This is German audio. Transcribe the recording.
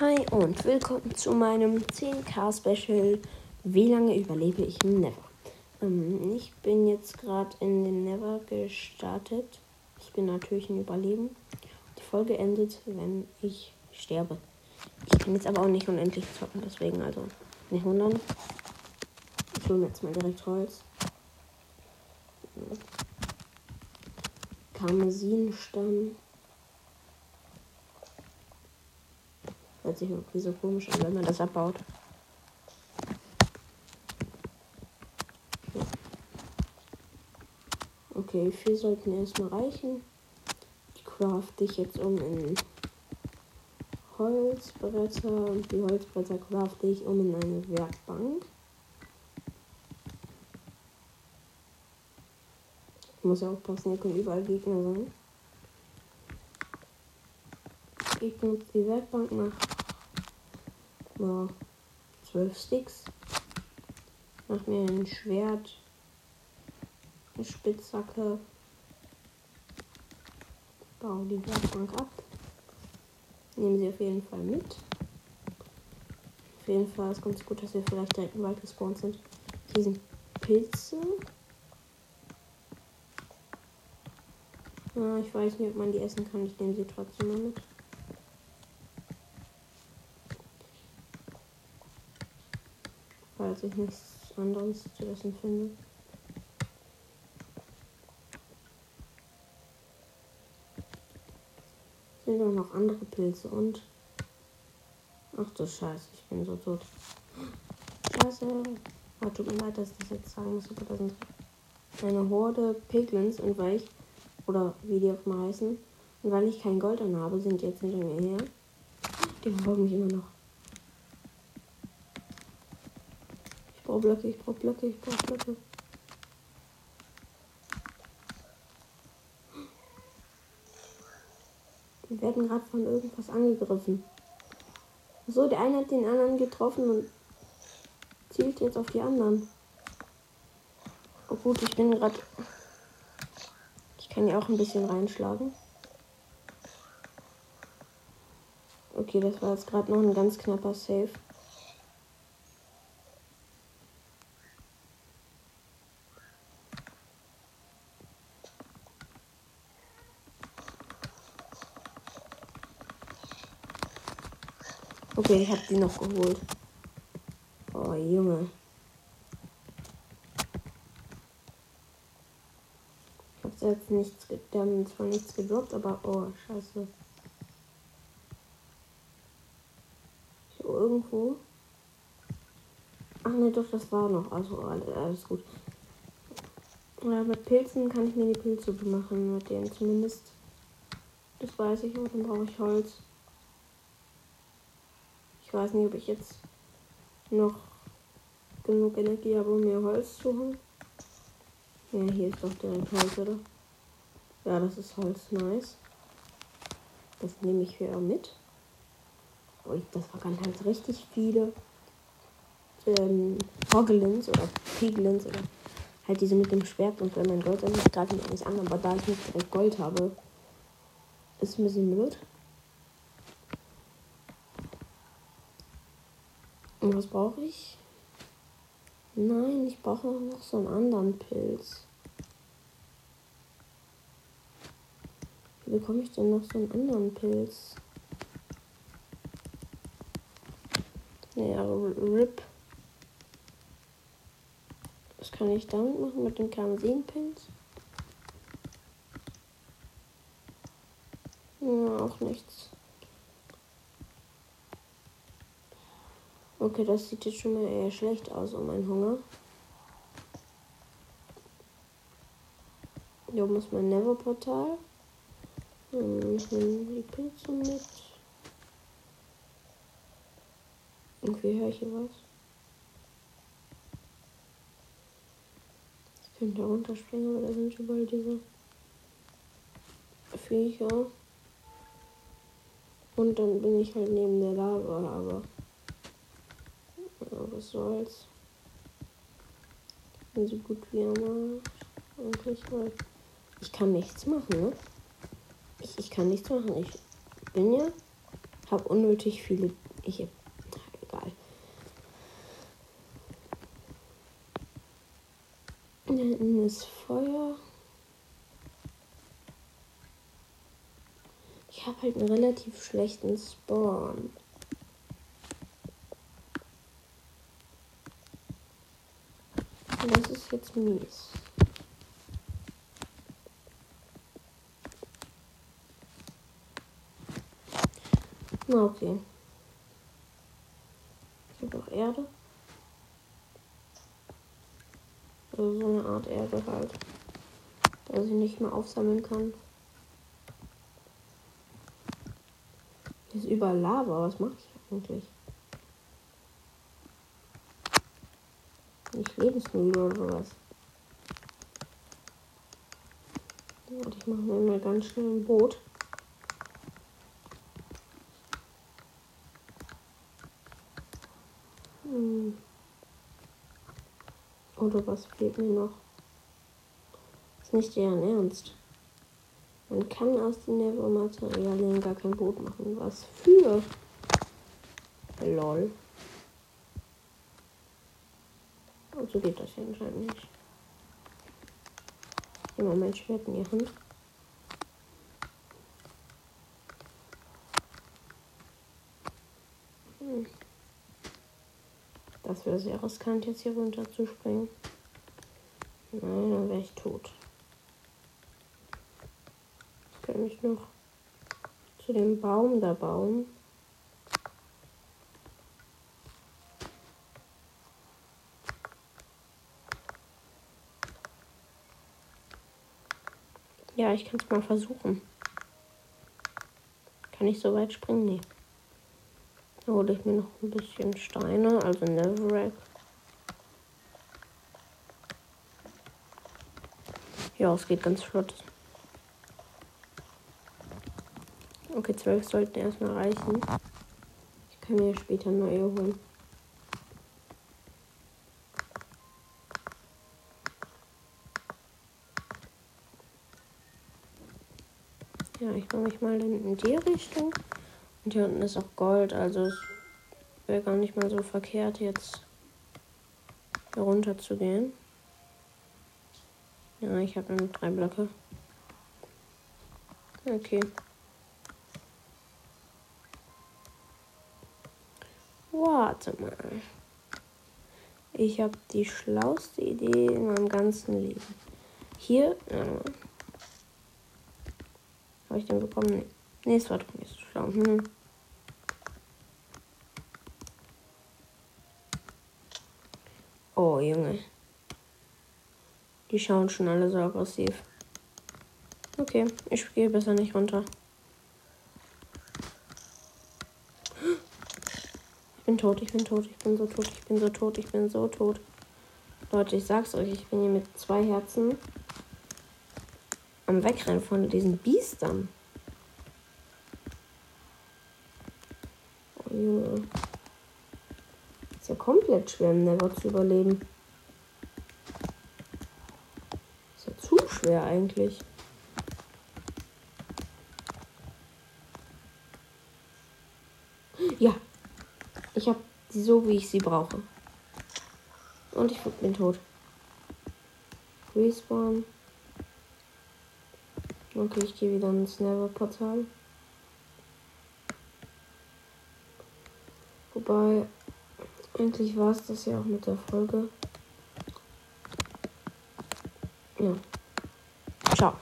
Hi und willkommen zu meinem 10k Special. Wie lange überlebe ich im Never? Ähm, ich bin jetzt gerade in den Never gestartet. Ich bin natürlich ein Überleben. Die Folge endet, wenn ich sterbe. Ich kann jetzt aber auch nicht unendlich zocken, deswegen also nicht wundern. Ich hole mir jetzt mal direkt Holz. Karmesinstamm. Hört sich irgendwie so komisch an, wenn man das abbaut. Okay, vier sollten erstmal reichen. Die crafte ich jetzt um in Holzbretter und die Holzbretter crafte ich um in eine Werkbank. Ich muss ja aufpassen, hier können überall Gegner sein. Ich benutze die Werkbank nach mal 12 Sticks. Mach mir ein Schwert, eine Spitzhacke. Baue die Werkbank ab. Nehmen sie auf jeden Fall mit. Auf jeden Fall ist ganz gut, dass wir vielleicht direkt im Wald gespawnt sind. Hier sind Pilze. Ja, ich weiß nicht, ob man die essen kann. Ich nehme sie trotzdem mal mit. Falls ich nichts anderes zu essen finde. Sind auch noch andere Pilze und. Ach du Scheiße, ich bin so tot. Scheiße. Oh, tut mir leid, dass ich das jetzt sagen muss, aber da sind eine Horde Piglins und weil ich, oder wie die auch mal heißen, und weil ich kein Gold an habe, sind jetzt hinter mir her. Die verfolgen mich immer noch. Brauche Blöcke, ich brauche Blöcke, ich brauche Blöcke. Wir werden gerade von irgendwas angegriffen. So, der eine hat den anderen getroffen und zielt jetzt auf die anderen. Oh gut, ich bin gerade. Ich kann ja auch ein bisschen reinschlagen. Okay, das war jetzt gerade noch ein ganz knapper Save. Okay, ich habe die noch geholt. Oh, Junge. Ich habe jetzt nichts, der haben zwar nichts gedroppt, aber oh, scheiße. Hier irgendwo. Ach ne, doch, das war noch. Also alles, gut. Ja, mit Pilzen kann ich mir die Pilzsuppe machen, mit denen zumindest. Das weiß ich, aber dann brauche ich Holz. Ich weiß nicht, ob ich jetzt noch genug Energie habe, um mir Holz zu holen. Ja, hier ist doch direkt Holz, oder? Ja, das ist Holz, nice. Das nehme ich hier mit. Oh, das waren halt richtig viele ähm, Hoglins oder Piglins oder halt diese mit dem Schwert und wenn mein Gold dann gerade nicht an, aber da ich nicht direkt Gold habe, ist ein bisschen blöd. Und was brauche ich? Nein, ich brauche noch so einen anderen Pilz. Wie bekomme ich denn noch so einen anderen Pilz? Naja, RIP. Was kann ich damit machen mit dem Karmesinpilz? Ja, auch nichts. Okay, das sieht jetzt schon mal eher schlecht aus um meinen Hunger. Hier oben ist mein Never-Portal. Ich nehme die Pilze mit. Irgendwie höre ich hier was. Ich könnte runterspringen, aber da sind überall diese Viecher. Und dann bin ich halt neben der Lava, aber was soll's. Bin so gut wie immer. Eigentlich, weil ich kann nichts machen, ne? Ich, ich kann nichts machen. Ich bin ja, habe unnötig viele Ich. Egal. Da hinten ist Feuer. Ich habe halt einen relativ schlechten Spawn. Das ist jetzt mies. Na okay. Ich habe auch Erde. Also so eine Art Erde halt. Dass ich nicht mehr aufsammeln kann. Hier ist überall Lava. Was mache ich eigentlich? Nicht lebensmüde oder sowas. Und ich mache mir mal ganz schnell ein Boot. Hm. Oder was fehlt mir noch? Ist nicht deren Ernst. Man kann aus den Never-Materialien gar kein Boot machen. Was für? Lol. Und so geht das ja anscheinend nicht. Immer mein Schwert in die Hand. Hm. Das wäre sehr riskant, jetzt hier runter zu springen. Nein, dann wäre ich tot. Jetzt kann ich noch zu dem Baum da bauen. Ja, ich kann es mal versuchen. Kann ich so weit springen? Nee. Da hole ich mir noch ein bisschen Steine, also Netherrack. Ja, es geht ganz flott. Okay, zwölf sollten erstmal reichen. Ich kann mir später neue holen. Ja, ich mache mich mal in die Richtung. Und hier unten ist auch Gold, also es wäre gar nicht mal so verkehrt, jetzt hier runter zu gehen. Ja, ich habe nur drei Blöcke. Okay. Warte mal. Ich habe die schlauste Idee in meinem ganzen Leben. Hier, äh, habe ich den bekommen? Nee, es war doch nicht so schlau. Hm. Oh, Junge. Die schauen schon alle so aggressiv. Okay, ich gehe besser nicht runter. Ich bin tot, ich bin tot, ich bin so tot, ich bin so tot, ich bin so tot. Leute, ich sag's euch, ich bin hier mit zwei Herzen am Wegrennen von diesen Biestern. Oh Junge ja komplett schwer im Never zu überleben. Ist ja zu schwer eigentlich. Ja. Ich habe sie so, wie ich sie brauche. Und ich bin tot. Respawn. Okay, ich gehe wieder ins Never-Portal. Wobei, eigentlich war es das ja auch mit der Folge. Ja. Ciao.